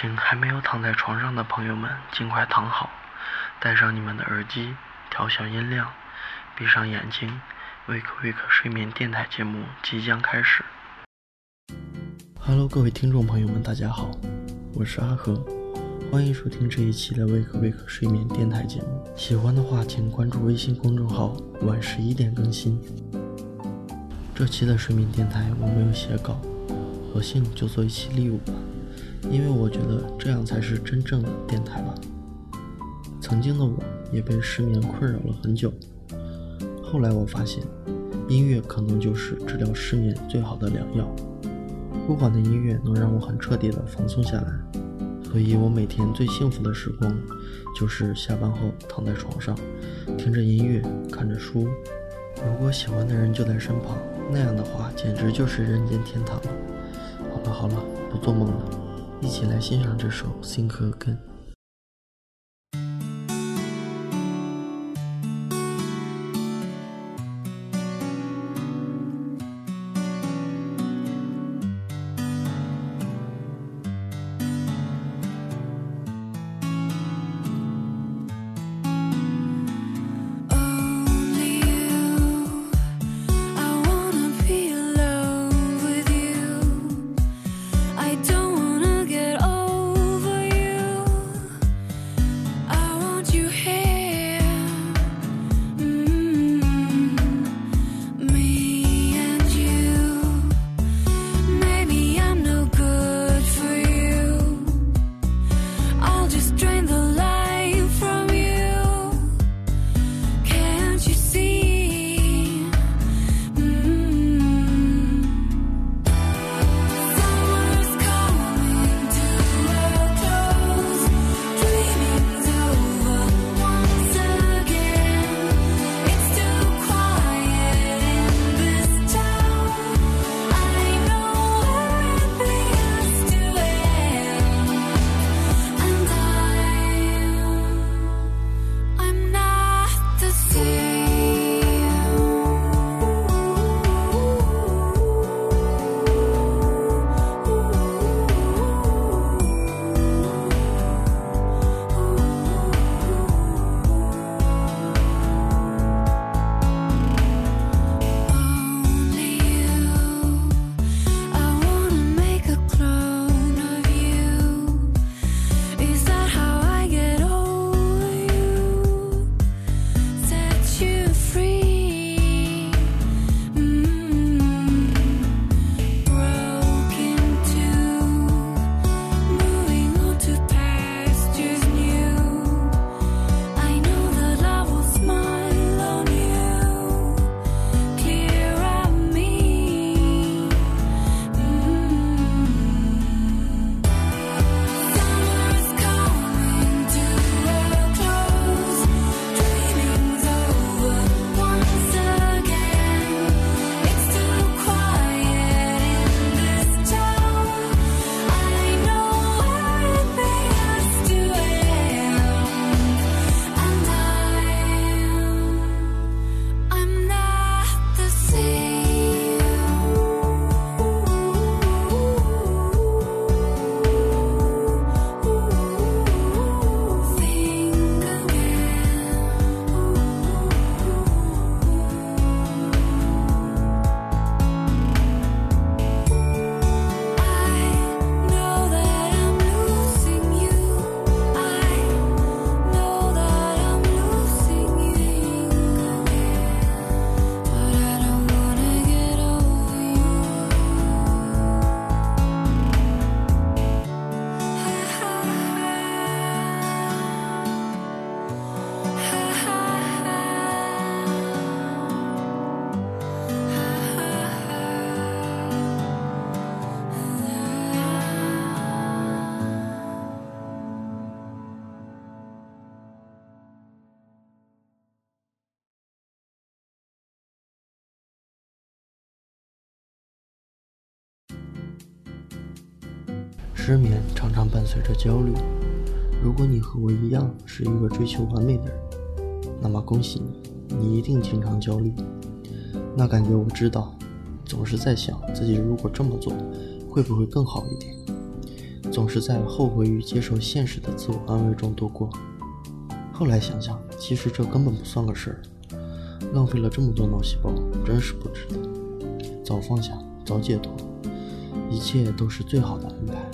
请还没有躺在床上的朋友们尽快躺好，戴上你们的耳机，调小音量，闭上眼睛。Wake Wake 睡眠电台节目即将开始。Hello，各位听众朋友们，大家好，我是阿和，欢迎收听这一期的 Wake Wake 睡眠电台节目。喜欢的话，请关注微信公众号，晚十一点更新。这期的睡眠电台我没有写稿，索性就做一期 live 吧。因为我觉得这样才是真正的电台吧。曾经的我也被失眠困扰了很久，后来我发现，音乐可能就是治疗失眠最好的良药。舒缓的音乐能让我很彻底的放松下来，所以我每天最幸福的时光，就是下班后躺在床上，听着音乐，看着书。如果喜欢的人就在身旁，那样的话简直就是人间天堂了。好了好了，不做梦了。一起来欣赏这首新歌跟失眠常常伴随着焦虑。如果你和我一样是一个追求完美的人，那么恭喜你，你一定经常焦虑。那感觉我知道，总是在想自己如果这么做，会不会更好一点？总是在后悔与接受现实的自我安慰中度过。后来想想，其实这根本不算个事儿，浪费了这么多脑细胞，真是不值得。早放下，早解脱，一切都是最好的安排。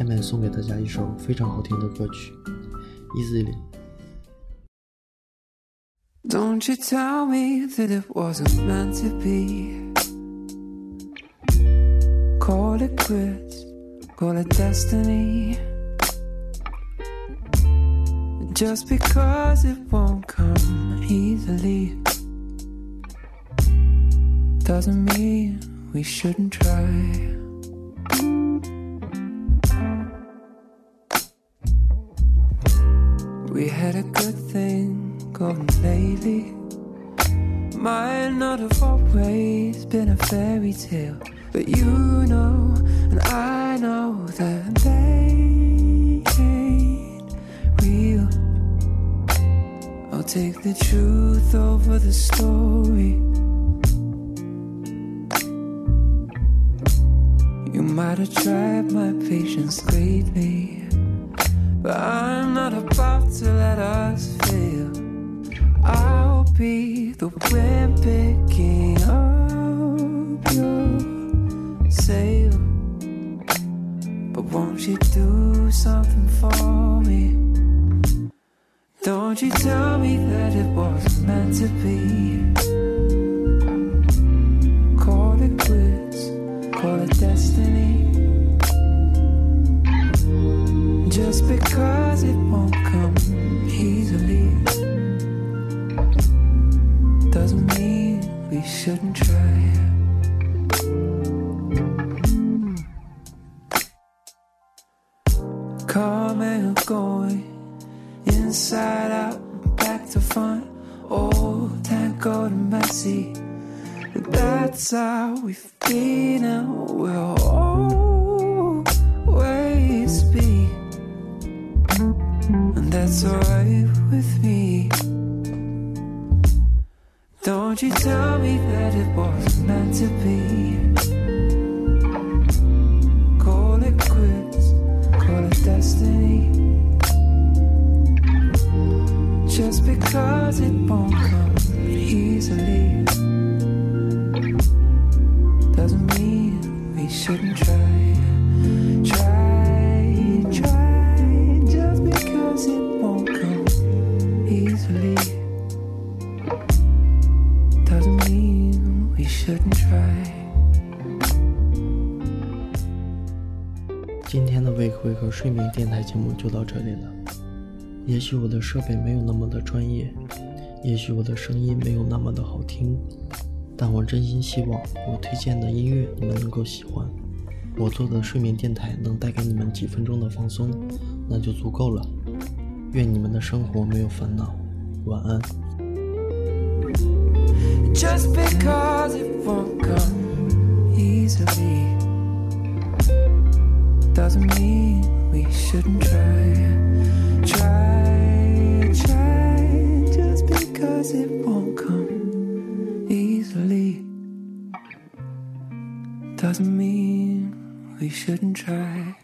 下面送给大家一首非常好听的歌曲，Easily。Don't you tell me that it wasn't meant to be. Call it quits, call it destiny. Just because it won't come easily doesn't mean we shouldn't try. We had a good thing going lately. Might not have always been a fairy tale, but you know, and I know that they ain't real. I'll take the truth over the story. You might have tried my patience greatly, but I'm not about to let us fail. I'll be the wind picking up your sail. But won't you do something for me? Don't you tell me that it wasn't meant to be. Messy. That's how we've been and we'll always be. And that's alright with me. Don't you tell me that it wasn't meant to be. 天的微课微课睡眠电台节目就到这里了。也许我的设备没有那么的专业，也许我的声音没有那么的好听，但我真心希望我推荐的音乐你们能够喜欢。我做的睡眠电台能带给你们几分钟的放松，那就足够了。愿你们的生活没有烦恼。晚安。Just because it won't come easily doesn't mean we shouldn't try. Try, try, just because it won't come easily doesn't mean we shouldn't try.